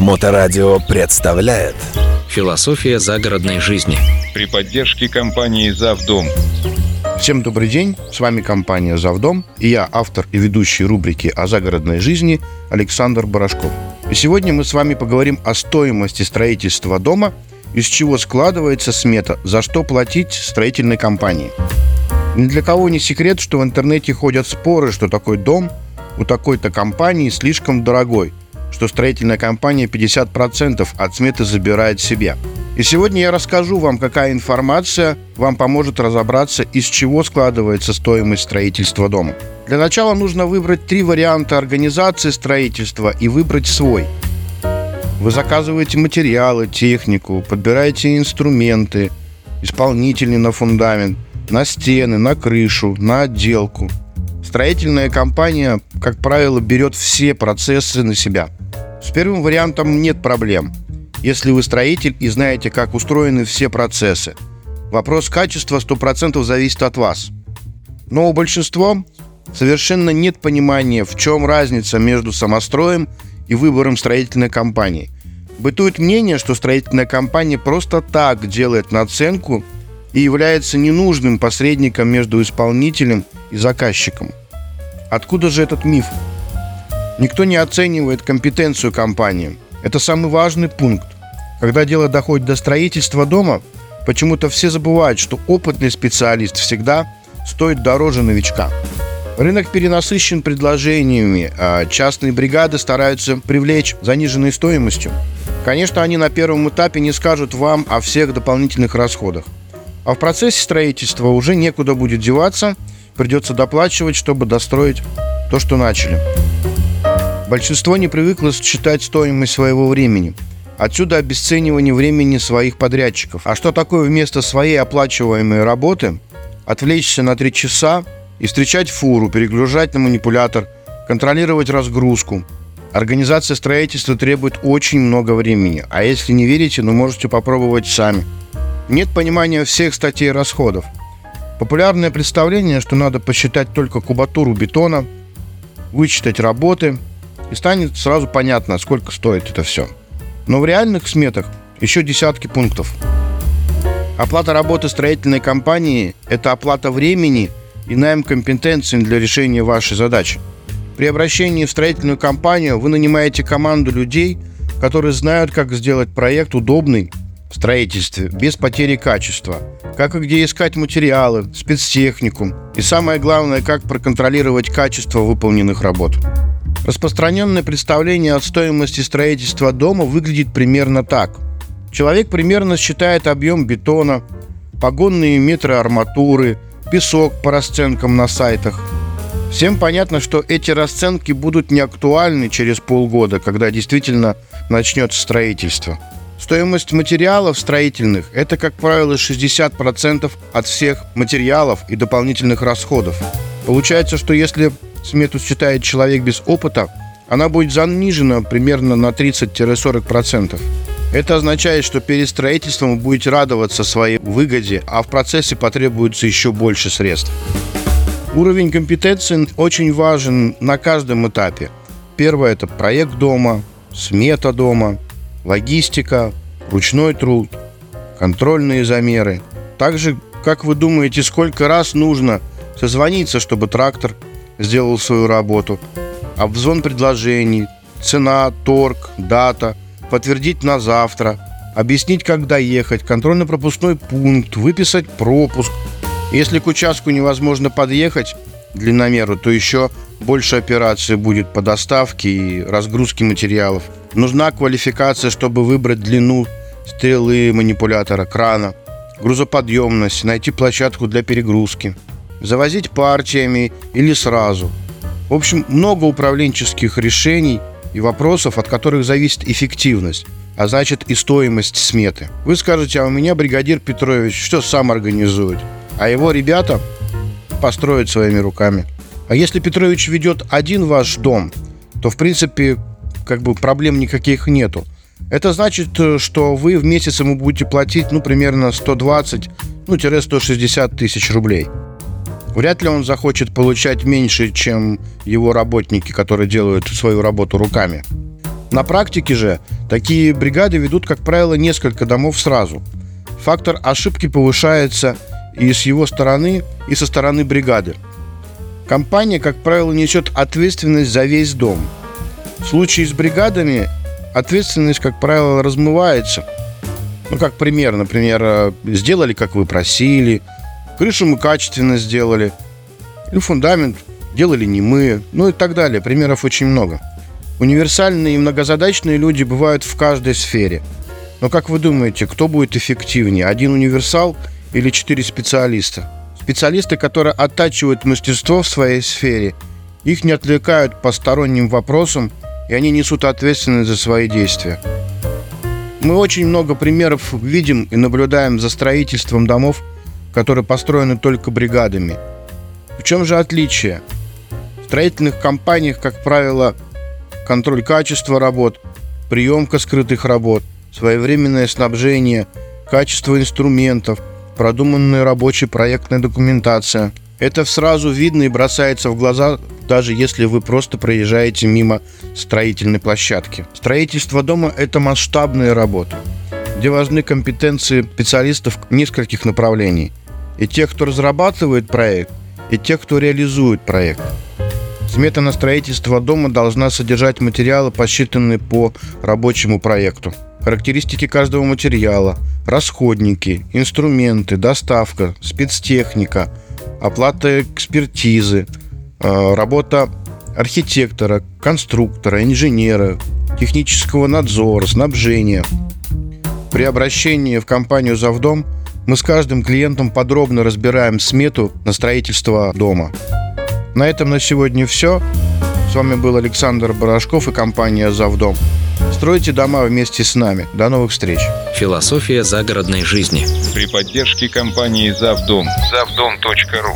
Моторадио представляет Философия загородной жизни. при поддержке компании «Завдом». Всем добрый день, с вами компания «Завдом» и я, автор и ведущий рубрики о загородной жизни Александр Барашков. И сегодня мы с вами поговорим о стоимости строительства дома, из чего складывается смета, за что платить строительной компании. Ни для кого не секрет, что в интернете ходят споры, что такой дом у такой-то компании слишком дорогой, что строительная компания 50% от сметы забирает себе. И сегодня я расскажу вам, какая информация вам поможет разобраться, из чего складывается стоимость строительства дома. Для начала нужно выбрать три варианта организации строительства и выбрать свой. Вы заказываете материалы, технику, подбираете инструменты, исполнители на фундамент, на стены, на крышу, на отделку. Строительная компания, как правило, берет все процессы на себя. С первым вариантом нет проблем, если вы строитель и знаете, как устроены все процессы. Вопрос качества 100% зависит от вас. Но у большинства совершенно нет понимания, в чем разница между самостроем и выбором строительной компании. Бытует мнение, что строительная компания просто так делает наценку и является ненужным посредником между исполнителем и заказчиком. Откуда же этот миф? Никто не оценивает компетенцию компании. Это самый важный пункт. Когда дело доходит до строительства дома, почему-то все забывают, что опытный специалист всегда стоит дороже новичка. Рынок перенасыщен предложениями, а частные бригады стараются привлечь заниженной стоимостью. Конечно, они на первом этапе не скажут вам о всех дополнительных расходах. А в процессе строительства уже некуда будет деваться, придется доплачивать, чтобы достроить то, что начали. Большинство не привыкло считать стоимость своего времени. Отсюда обесценивание времени своих подрядчиков. А что такое вместо своей оплачиваемой работы отвлечься на 3 часа и встречать фуру, перегружать на манипулятор, контролировать разгрузку? Организация строительства требует очень много времени. А если не верите, ну можете попробовать сами. Нет понимания всех статей расходов. Популярное представление, что надо посчитать только кубатуру бетона, вычитать работы, и станет сразу понятно, сколько стоит это все. Но в реальных сметах еще десятки пунктов. Оплата работы строительной компании – это оплата времени и найм компетенций для решения вашей задачи. При обращении в строительную компанию вы нанимаете команду людей, которые знают, как сделать проект удобный в строительстве, без потери качества, как и где искать материалы, спецтехнику и самое главное, как проконтролировать качество выполненных работ. Распространенное представление о стоимости строительства дома выглядит примерно так. Человек примерно считает объем бетона, погонные метры арматуры, песок по расценкам на сайтах. Всем понятно, что эти расценки будут не актуальны через полгода, когда действительно начнется строительство. Стоимость материалов строительных – это, как правило, 60% от всех материалов и дополнительных расходов. Получается, что если смету считает человек без опыта, она будет занижена примерно на 30-40%. Это означает, что перед строительством вы будете радоваться своей выгоде, а в процессе потребуется еще больше средств. Уровень компетенции очень важен на каждом этапе. Первое – это проект дома, смета дома, логистика, ручной труд, контрольные замеры. Также, как вы думаете, сколько раз нужно созвониться, чтобы трактор сделал свою работу, обзвон предложений, цена, торг, дата, подтвердить на завтра, объяснить, когда ехать, контрольно-пропускной пункт, выписать пропуск. Если к участку невозможно подъехать длинномеру, то еще больше операций будет по доставке и разгрузке материалов. Нужна квалификация, чтобы выбрать длину стрелы манипулятора, крана, грузоподъемность, найти площадку для перегрузки – завозить партиями или сразу. В общем, много управленческих решений и вопросов, от которых зависит эффективность, а значит и стоимость сметы. Вы скажете, а у меня бригадир Петрович что сам организует, а его ребята построят своими руками. А если Петрович ведет один ваш дом, то в принципе как бы проблем никаких нету. Это значит, что вы в месяц ему будете платить, ну, примерно 120, ну, 160 тысяч рублей. Вряд ли он захочет получать меньше, чем его работники, которые делают свою работу руками. На практике же Такие бригады ведут, как правило, несколько домов сразу. Фактор ошибки повышается и с его стороны, и со стороны бригады. Компания, как правило, несет ответственность за весь дом. В случае с бригадами ответственность, как правило, размывается. Ну, как пример, например, э, сделали, как вы просили, крышу мы качественно сделали, или фундамент делали не мы, ну и так далее. Примеров очень много. Универсальные и многозадачные люди бывают в каждой сфере. Но как вы думаете, кто будет эффективнее? Один универсал или четыре специалиста? Специалисты, которые оттачивают мастерство в своей сфере, их не отвлекают посторонним вопросам, и они несут ответственность за свои действия. Мы очень много примеров видим и наблюдаем за строительством домов, которые построены только бригадами. В чем же отличие? В строительных компаниях, как правило, контроль качества работ, приемка скрытых работ, своевременное снабжение, качество инструментов, продуманная рабочая проектная документация. Это сразу видно и бросается в глаза, даже если вы просто проезжаете мимо строительной площадки. Строительство дома – это масштабная работа, где важны компетенции специалистов нескольких направлений. И тех, кто разрабатывает проект, и тех, кто реализует проект – Смета на строительство дома должна содержать материалы, посчитанные по рабочему проекту. Характеристики каждого материала, расходники, инструменты, доставка, спецтехника, оплата экспертизы, э, работа архитектора, конструктора, инженера, технического надзора, снабжения. При обращении в компанию «Завдом» мы с каждым клиентом подробно разбираем смету на строительство дома – на этом на сегодня все. С вами был Александр Барашков и компания «Завдом». Стройте дома вместе с нами. До новых встреч. Философия загородной жизни. При поддержке компании Завдом. Завдом.ру